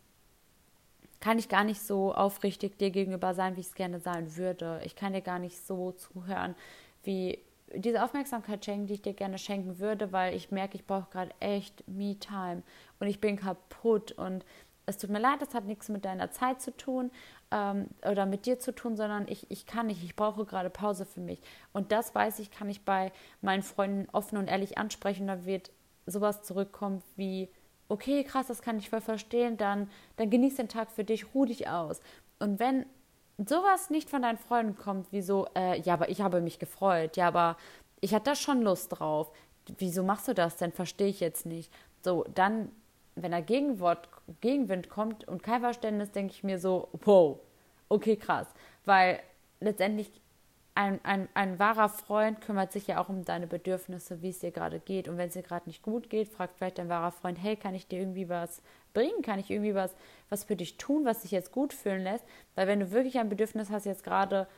kann ich gar nicht so aufrichtig dir gegenüber sein, wie ich es gerne sein würde. Ich kann dir gar nicht so zuhören, wie diese Aufmerksamkeit schenken, die ich dir gerne schenken würde, weil ich merke, ich brauche gerade echt Me-Time und ich bin kaputt und es tut mir leid, das hat nichts mit deiner Zeit zu tun ähm, oder mit dir zu tun, sondern ich, ich kann nicht, ich brauche gerade Pause für mich. Und das weiß ich, kann ich bei meinen Freunden offen und ehrlich ansprechen. Da wird sowas zurückkommen wie, okay, krass, das kann ich voll verstehen, dann, dann genieß den Tag für dich, ruh dich aus. Und wenn sowas nicht von deinen Freunden kommt, wie so, äh, ja, aber ich habe mich gefreut, ja, aber ich hatte da schon Lust drauf. Wieso machst du das denn? Verstehe ich jetzt nicht. So, dann wenn da Gegenwort, Gegenwind kommt und kein Verständnis, denke ich mir so, wow, okay, krass. Weil letztendlich ein, ein, ein wahrer Freund kümmert sich ja auch um deine Bedürfnisse, wie es dir gerade geht. Und wenn es dir gerade nicht gut geht, fragt vielleicht dein wahrer Freund, hey, kann ich dir irgendwie was bringen? Kann ich irgendwie was, was für dich tun, was dich jetzt gut fühlen lässt? Weil wenn du wirklich ein Bedürfnis hast, jetzt gerade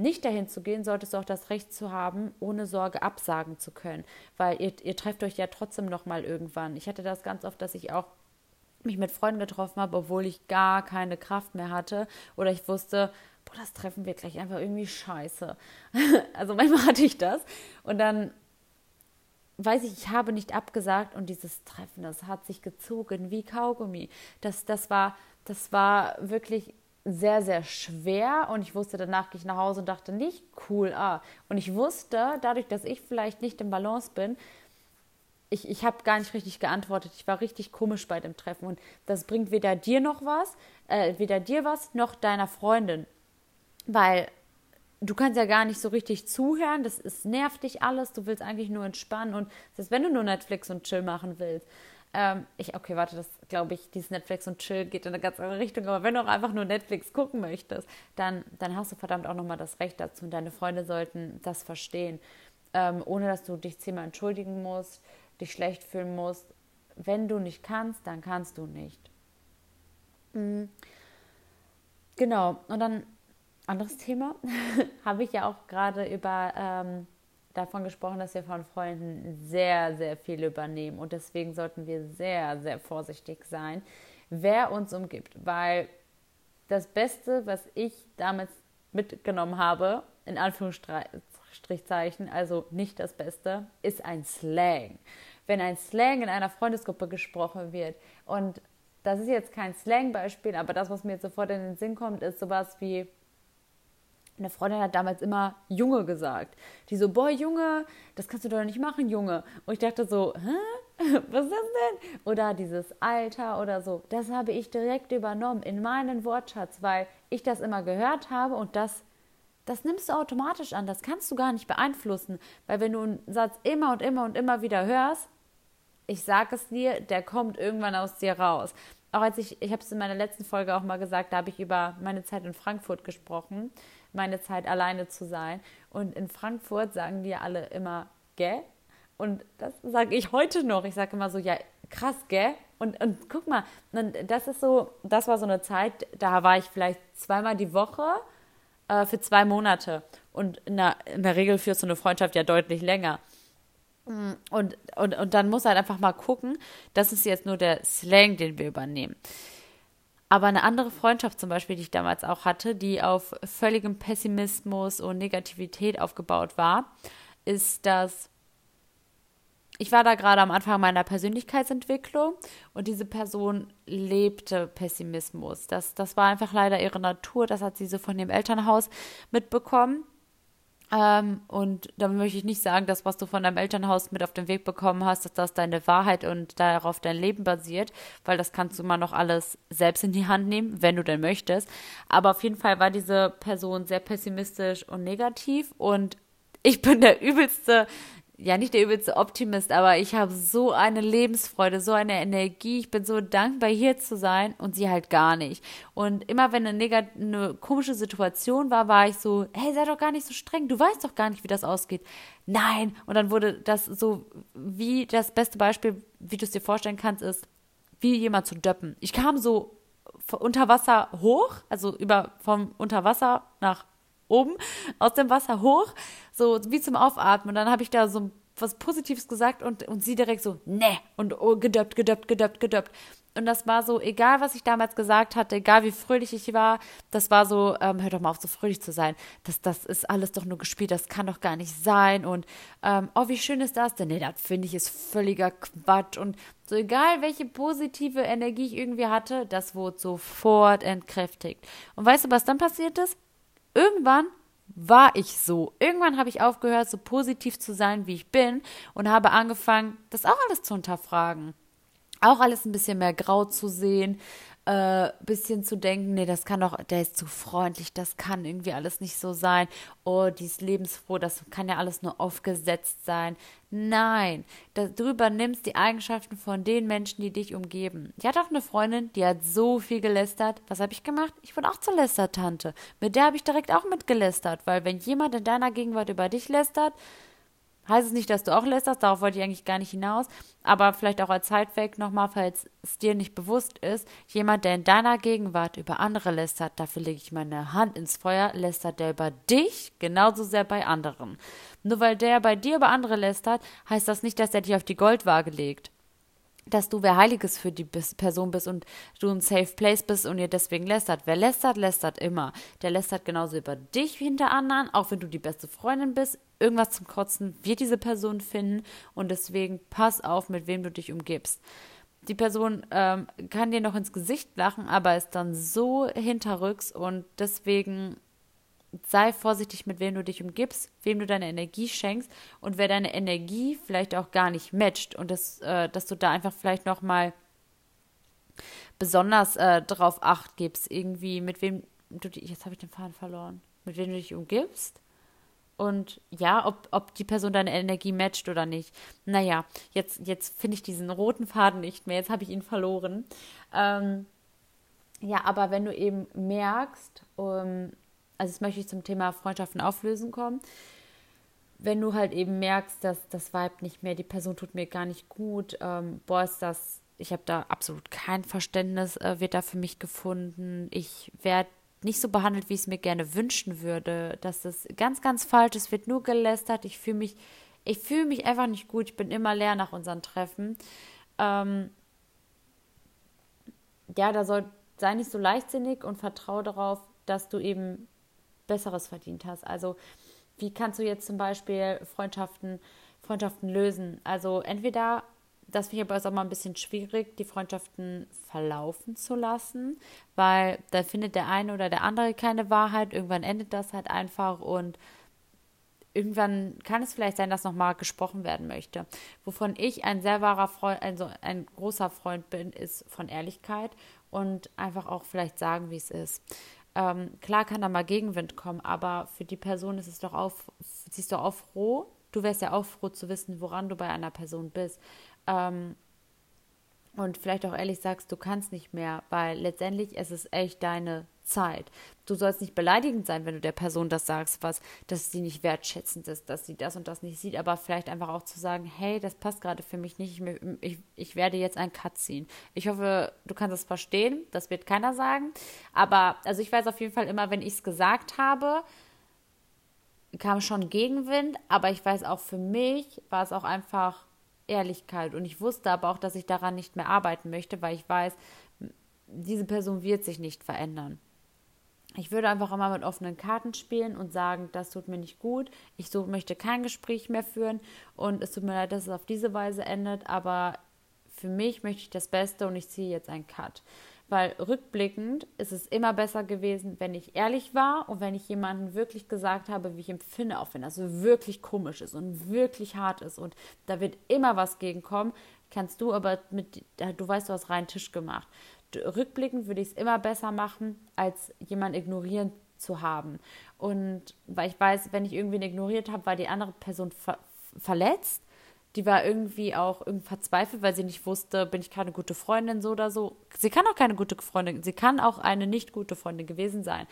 nicht dahin zu gehen, solltest du auch das Recht zu haben, ohne Sorge absagen zu können, weil ihr, ihr trefft euch ja trotzdem noch mal irgendwann. Ich hatte das ganz oft, dass ich auch mich mit Freunden getroffen habe, obwohl ich gar keine Kraft mehr hatte oder ich wusste, boah, das Treffen wird gleich einfach irgendwie scheiße. also manchmal hatte ich das und dann weiß ich, ich habe nicht abgesagt und dieses Treffen, das hat sich gezogen wie Kaugummi. Das, das war, das war wirklich sehr, sehr schwer und ich wusste, danach gehe ich nach Hause und dachte nicht, cool, ah. Und ich wusste, dadurch, dass ich vielleicht nicht im Balance bin, ich, ich habe gar nicht richtig geantwortet. Ich war richtig komisch bei dem Treffen und das bringt weder dir noch was, äh, weder dir was noch deiner Freundin. Weil du kannst ja gar nicht so richtig zuhören, das ist, nervt dich alles, du willst eigentlich nur entspannen und selbst wenn du nur Netflix und Chill machen willst, ähm, ich, okay, warte, das glaube ich, dieses Netflix und Chill geht in eine ganz andere Richtung. Aber wenn du auch einfach nur Netflix gucken möchtest, dann, dann hast du verdammt auch nochmal das Recht dazu. Und deine Freunde sollten das verstehen. Ähm, ohne dass du dich zehnmal entschuldigen musst, dich schlecht fühlen musst. Wenn du nicht kannst, dann kannst du nicht. Mhm. Genau. Und dann anderes Thema habe ich ja auch gerade über ähm, davon gesprochen, dass wir von Freunden sehr, sehr viel übernehmen. Und deswegen sollten wir sehr, sehr vorsichtig sein, wer uns umgibt. Weil das Beste, was ich damals mitgenommen habe, in Anführungsstrichzeichen, also nicht das Beste, ist ein Slang. Wenn ein Slang in einer Freundesgruppe gesprochen wird und das ist jetzt kein Slang-Beispiel, aber das, was mir jetzt sofort in den Sinn kommt, ist sowas wie eine Freundin hat damals immer Junge gesagt. Die so, boah, Junge, das kannst du doch nicht machen, Junge. Und ich dachte so, hä? Was ist das denn? Oder dieses Alter oder so. Das habe ich direkt übernommen in meinen Wortschatz, weil ich das immer gehört habe und das, das nimmst du automatisch an, das kannst du gar nicht beeinflussen, weil wenn du einen Satz immer und immer und immer wieder hörst, ich sage es dir, der kommt irgendwann aus dir raus. Auch als ich, ich habe es in meiner letzten Folge auch mal gesagt, da habe ich über meine Zeit in Frankfurt gesprochen, meine Zeit alleine zu sein. Und in Frankfurt sagen die alle immer, gell? Und das sage ich heute noch. Ich sage immer so, ja, krass, gell? Und, und guck mal, das ist so, das war so eine Zeit, da war ich vielleicht zweimal die Woche äh, für zwei Monate. Und in der, in der Regel führst du eine Freundschaft ja deutlich länger. Und, und, und dann muss halt einfach mal gucken, das ist jetzt nur der Slang, den wir übernehmen. Aber eine andere Freundschaft zum Beispiel, die ich damals auch hatte, die auf völligem Pessimismus und Negativität aufgebaut war, ist, dass ich war da gerade am Anfang meiner Persönlichkeitsentwicklung und diese Person lebte Pessimismus. Das, das war einfach leider ihre Natur, das hat sie so von dem Elternhaus mitbekommen. Ähm, und damit möchte ich nicht sagen, dass was du von deinem Elternhaus mit auf den Weg bekommen hast, dass das deine Wahrheit und darauf dein Leben basiert, weil das kannst du immer noch alles selbst in die Hand nehmen, wenn du denn möchtest. Aber auf jeden Fall war diese Person sehr pessimistisch und negativ und ich bin der übelste ja nicht der übelste Optimist, aber ich habe so eine Lebensfreude, so eine Energie. Ich bin so dankbar, hier zu sein und sie halt gar nicht. Und immer wenn eine, eine komische Situation war, war ich so, hey, sei doch gar nicht so streng, du weißt doch gar nicht, wie das ausgeht. Nein. Und dann wurde das so, wie das beste Beispiel, wie du es dir vorstellen kannst, ist, wie jemand zu döppen. Ich kam so unter Wasser hoch, also über vom Unterwasser nach oben aus dem Wasser hoch, so wie zum Aufatmen. Und dann habe ich da so was Positives gesagt und, und sie direkt so, ne, und oh, gedöppt, gedöppt, gedöppt, gedöppt. Und das war so, egal was ich damals gesagt hatte, egal wie fröhlich ich war, das war so, ähm, hör doch mal auf, so fröhlich zu sein. Das, das ist alles doch nur gespielt, das kann doch gar nicht sein. Und ähm, oh, wie schön ist das denn? Nee, das finde ich ist völliger Quatsch. Und so egal, welche positive Energie ich irgendwie hatte, das wurde sofort entkräftigt. Und weißt du, was dann passiert ist? Irgendwann war ich so. Irgendwann habe ich aufgehört, so positiv zu sein, wie ich bin und habe angefangen, das auch alles zu hinterfragen. Auch alles ein bisschen mehr grau zu sehen, äh, bisschen zu denken, nee, das kann doch, der ist zu freundlich, das kann irgendwie alles nicht so sein. Oh, die ist lebensfroh, das kann ja alles nur aufgesetzt sein. Nein, das, du übernimmst die Eigenschaften von den Menschen, die dich umgeben. Ich hatte auch eine Freundin, die hat so viel gelästert. Was habe ich gemacht? Ich wurde auch zur Lästertante. Mit der habe ich direkt auch mitgelästert, weil wenn jemand in deiner Gegenwart über dich lästert, Heißt es nicht, dass du auch lästerst, darauf wollte ich eigentlich gar nicht hinaus, aber vielleicht auch als Sidefact nochmal, falls es dir nicht bewusst ist, jemand, der in deiner Gegenwart über andere lästert, dafür lege ich meine Hand ins Feuer, lästert der über dich? Genauso sehr bei anderen. Nur weil der bei dir über andere lästert, heißt das nicht, dass er dich auf die Goldwaage legt dass du wer Heiliges für die Person bist und du ein Safe Place bist und ihr deswegen lästert. Wer lästert, lästert immer. Der lästert genauso über dich wie hinter anderen, auch wenn du die beste Freundin bist. Irgendwas zum Kotzen wird diese Person finden und deswegen pass auf, mit wem du dich umgibst. Die Person ähm, kann dir noch ins Gesicht lachen, aber ist dann so hinterrücks und deswegen sei vorsichtig, mit wem du dich umgibst, wem du deine Energie schenkst und wer deine Energie vielleicht auch gar nicht matcht und das, äh, dass du da einfach vielleicht noch mal besonders äh, darauf acht gibst, irgendwie mit wem du dich, jetzt habe ich den Faden verloren, mit wem du dich umgibst und ja, ob, ob die Person deine Energie matcht oder nicht. Naja, jetzt, jetzt finde ich diesen roten Faden nicht mehr, jetzt habe ich ihn verloren. Ähm, ja, aber wenn du eben merkst, um, also jetzt möchte ich zum Thema Freundschaften auflösen kommen. Wenn du halt eben merkst, dass das Vibe nicht mehr, die Person tut mir gar nicht gut, ähm, boah, ist das, ich habe da absolut kein Verständnis, äh, wird da für mich gefunden. Ich werde nicht so behandelt, wie ich es mir gerne wünschen würde. Dass das ganz, ganz falsch ist, wird nur gelästert. Ich fühle mich, ich fühle mich einfach nicht gut. Ich bin immer leer nach unseren Treffen. Ähm, ja, da soll sei nicht so leichtsinnig und vertraue darauf, dass du eben Besseres verdient hast. Also wie kannst du jetzt zum Beispiel Freundschaften, Freundschaften lösen? Also entweder, das finde ich aber auch mal ein bisschen schwierig, die Freundschaften verlaufen zu lassen, weil da findet der eine oder der andere keine Wahrheit. Irgendwann endet das halt einfach und irgendwann kann es vielleicht sein, dass nochmal gesprochen werden möchte. Wovon ich ein sehr wahrer Freund, also ein großer Freund bin, ist von Ehrlichkeit und einfach auch vielleicht sagen, wie es ist. Ähm, klar kann da mal Gegenwind kommen, aber für die Person ist es doch auch, siehst du auch froh. Du wärst ja auch froh zu wissen, woran du bei einer Person bist. Ähm, und vielleicht auch ehrlich sagst, du kannst nicht mehr, weil letztendlich ist es echt deine Zeit. Du sollst nicht beleidigend sein, wenn du der Person das sagst, was, dass sie nicht wertschätzend ist, dass sie das und das nicht sieht, aber vielleicht einfach auch zu sagen, hey, das passt gerade für mich nicht, ich, ich, ich werde jetzt einen Cut ziehen. Ich hoffe, du kannst es verstehen, das wird keiner sagen, aber also ich weiß auf jeden Fall immer, wenn ich es gesagt habe, kam schon Gegenwind, aber ich weiß auch für mich war es auch einfach Ehrlichkeit und ich wusste aber auch, dass ich daran nicht mehr arbeiten möchte, weil ich weiß, diese Person wird sich nicht verändern ich würde einfach immer mit offenen Karten spielen und sagen, das tut mir nicht gut, ich so möchte kein Gespräch mehr führen. Und es tut mir leid, dass es auf diese Weise endet, aber für mich möchte ich das Beste und ich ziehe jetzt einen Cut. Weil rückblickend ist es immer besser gewesen, wenn ich ehrlich war und wenn ich jemandem wirklich gesagt habe, wie ich empfinde, auch wenn das so wirklich komisch ist und wirklich hart ist und da wird immer was gegenkommen, kannst du aber mit, du weißt, du hast reinen Tisch gemacht rückblickend würde ich es immer besser machen, als jemanden ignorieren zu haben. Und weil ich weiß, wenn ich irgendwen ignoriert habe, war die andere Person ver verletzt. Die war irgendwie auch irgendwie verzweifelt, weil sie nicht wusste, bin ich keine gute Freundin, so oder so. Sie kann auch keine gute Freundin, sie kann auch eine nicht gute Freundin gewesen sein.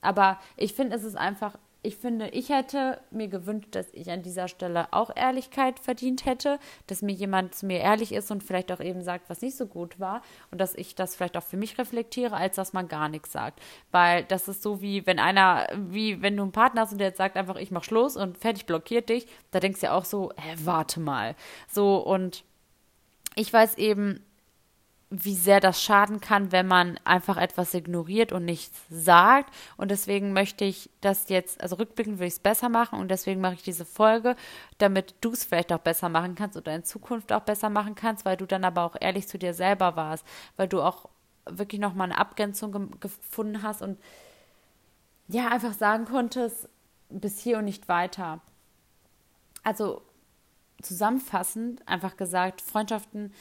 Aber ich finde, es ist einfach ich finde, ich hätte mir gewünscht, dass ich an dieser Stelle auch Ehrlichkeit verdient hätte, dass mir jemand zu mir ehrlich ist und vielleicht auch eben sagt, was nicht so gut war und dass ich das vielleicht auch für mich reflektiere, als dass man gar nichts sagt. Weil das ist so wie, wenn einer, wie wenn du einen Partner hast und der jetzt sagt einfach, ich mach Schluss und fertig blockiert dich, da denkst du ja auch so, hä, warte mal. So und ich weiß eben, wie sehr das schaden kann, wenn man einfach etwas ignoriert und nichts sagt. Und deswegen möchte ich das jetzt, also rückblickend würde ich es besser machen und deswegen mache ich diese Folge, damit du es vielleicht auch besser machen kannst oder in Zukunft auch besser machen kannst, weil du dann aber auch ehrlich zu dir selber warst, weil du auch wirklich nochmal eine Abgrenzung ge gefunden hast und ja, einfach sagen konntest, bis hier und nicht weiter. Also zusammenfassend einfach gesagt, Freundschaften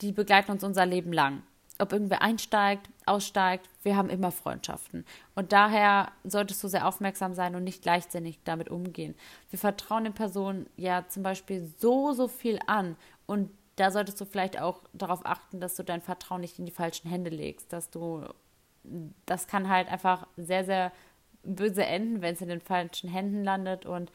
die begleiten uns unser Leben lang. Ob irgendwer einsteigt, aussteigt, wir haben immer Freundschaften. Und daher solltest du sehr aufmerksam sein und nicht leichtsinnig damit umgehen. Wir vertrauen den Personen ja zum Beispiel so, so viel an. Und da solltest du vielleicht auch darauf achten, dass du dein Vertrauen nicht in die falschen Hände legst. Dass du, das kann halt einfach sehr, sehr böse enden, wenn es in den falschen Händen landet. Und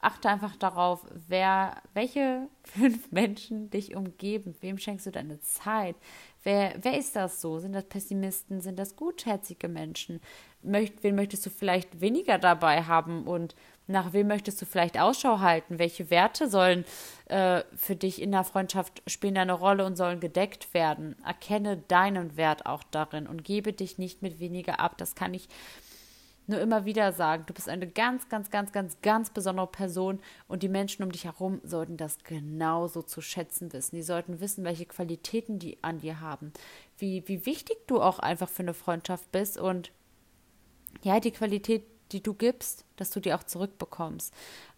achte einfach darauf, wer, welche fünf Menschen dich umgeben. Wem schenkst du deine Zeit? Wer, wer ist das so? Sind das Pessimisten? Sind das gutherzige Menschen? Möcht, wen möchtest du vielleicht weniger dabei haben? Und nach wem möchtest du vielleicht Ausschau halten? Welche Werte sollen äh, für dich in der Freundschaft spielen eine Rolle und sollen gedeckt werden? Erkenne deinen Wert auch darin und gebe dich nicht mit weniger ab. Das kann ich nur immer wieder sagen, du bist eine ganz, ganz, ganz, ganz, ganz besondere Person und die Menschen um dich herum sollten das genauso zu schätzen wissen. Die sollten wissen, welche Qualitäten die an dir haben, wie, wie wichtig du auch einfach für eine Freundschaft bist und ja, die Qualität, die du gibst, dass du die auch zurückbekommst.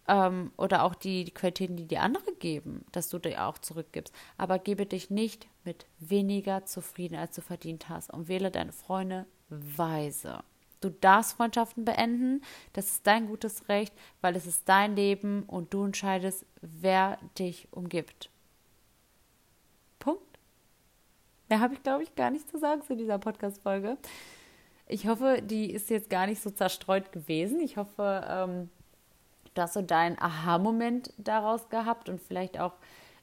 Ähm, oder auch die, die Qualitäten, die die andere geben, dass du die auch zurückgibst. Aber gebe dich nicht mit weniger zufrieden, als du verdient hast und wähle deine Freunde weise. Du darfst Freundschaften beenden. Das ist dein gutes Recht, weil es ist dein Leben und du entscheidest, wer dich umgibt. Punkt. Mehr habe ich, glaube ich, gar nicht zu sagen zu dieser Podcast-Folge. Ich hoffe, die ist jetzt gar nicht so zerstreut gewesen. Ich hoffe, ähm, du deinen Aha-Moment daraus gehabt und vielleicht auch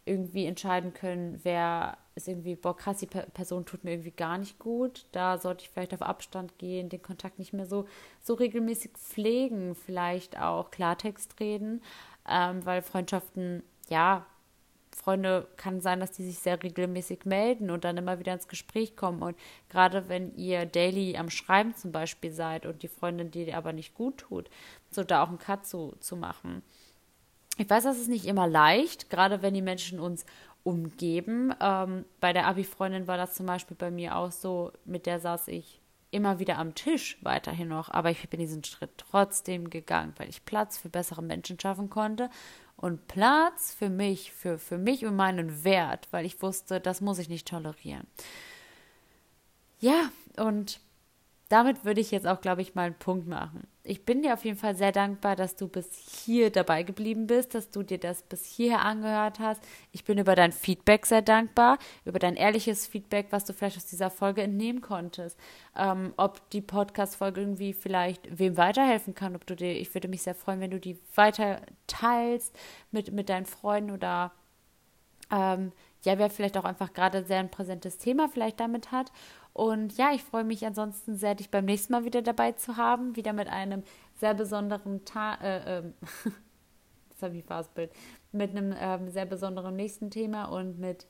irgendwie entscheiden können, wer ist irgendwie, boah, krass, die Person tut mir irgendwie gar nicht gut. Da sollte ich vielleicht auf Abstand gehen, den Kontakt nicht mehr so, so regelmäßig pflegen, vielleicht auch Klartext reden, ähm, weil Freundschaften, ja, Freunde kann sein, dass die sich sehr regelmäßig melden und dann immer wieder ins Gespräch kommen. Und gerade wenn ihr daily am Schreiben zum Beispiel seid und die Freundin die dir aber nicht gut tut, so da auch einen Cut zu, zu machen. Ich weiß, das ist nicht immer leicht, gerade wenn die Menschen uns umgeben. Ähm, bei der Abi-Freundin war das zum Beispiel bei mir auch so, mit der saß ich immer wieder am Tisch weiterhin noch, aber ich bin diesen Schritt trotzdem gegangen, weil ich Platz für bessere Menschen schaffen konnte und Platz für mich, für, für mich und meinen Wert, weil ich wusste, das muss ich nicht tolerieren. Ja, und damit würde ich jetzt auch, glaube ich, mal einen Punkt machen. Ich bin dir auf jeden Fall sehr dankbar, dass du bis hier dabei geblieben bist, dass du dir das bis hierher angehört hast. Ich bin über dein Feedback sehr dankbar, über dein ehrliches Feedback, was du vielleicht aus dieser Folge entnehmen konntest. Ähm, ob die Podcast-Folge irgendwie vielleicht wem weiterhelfen kann, ob du dir, ich würde mich sehr freuen, wenn du die weiter teilst mit, mit deinen Freunden oder ähm, ja, wer vielleicht auch einfach gerade sehr ein präsentes Thema vielleicht damit hat. Und ja, ich freue mich ansonsten sehr, dich beim nächsten Mal wieder dabei zu haben. Wieder mit einem sehr besonderen Tag. Äh, ähm, das habe ich Fastbild. Mit einem ähm, sehr besonderen nächsten Thema und mit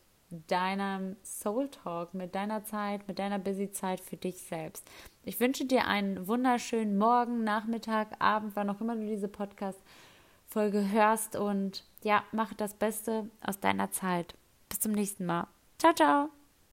deinem Soul Talk, mit deiner Zeit, mit deiner Busy Zeit für dich selbst. Ich wünsche dir einen wunderschönen Morgen, Nachmittag, Abend, wann auch immer du diese Podcast-Folge hörst und ja, mach das Beste aus deiner Zeit. Bis zum nächsten Mal. Ciao, ciao.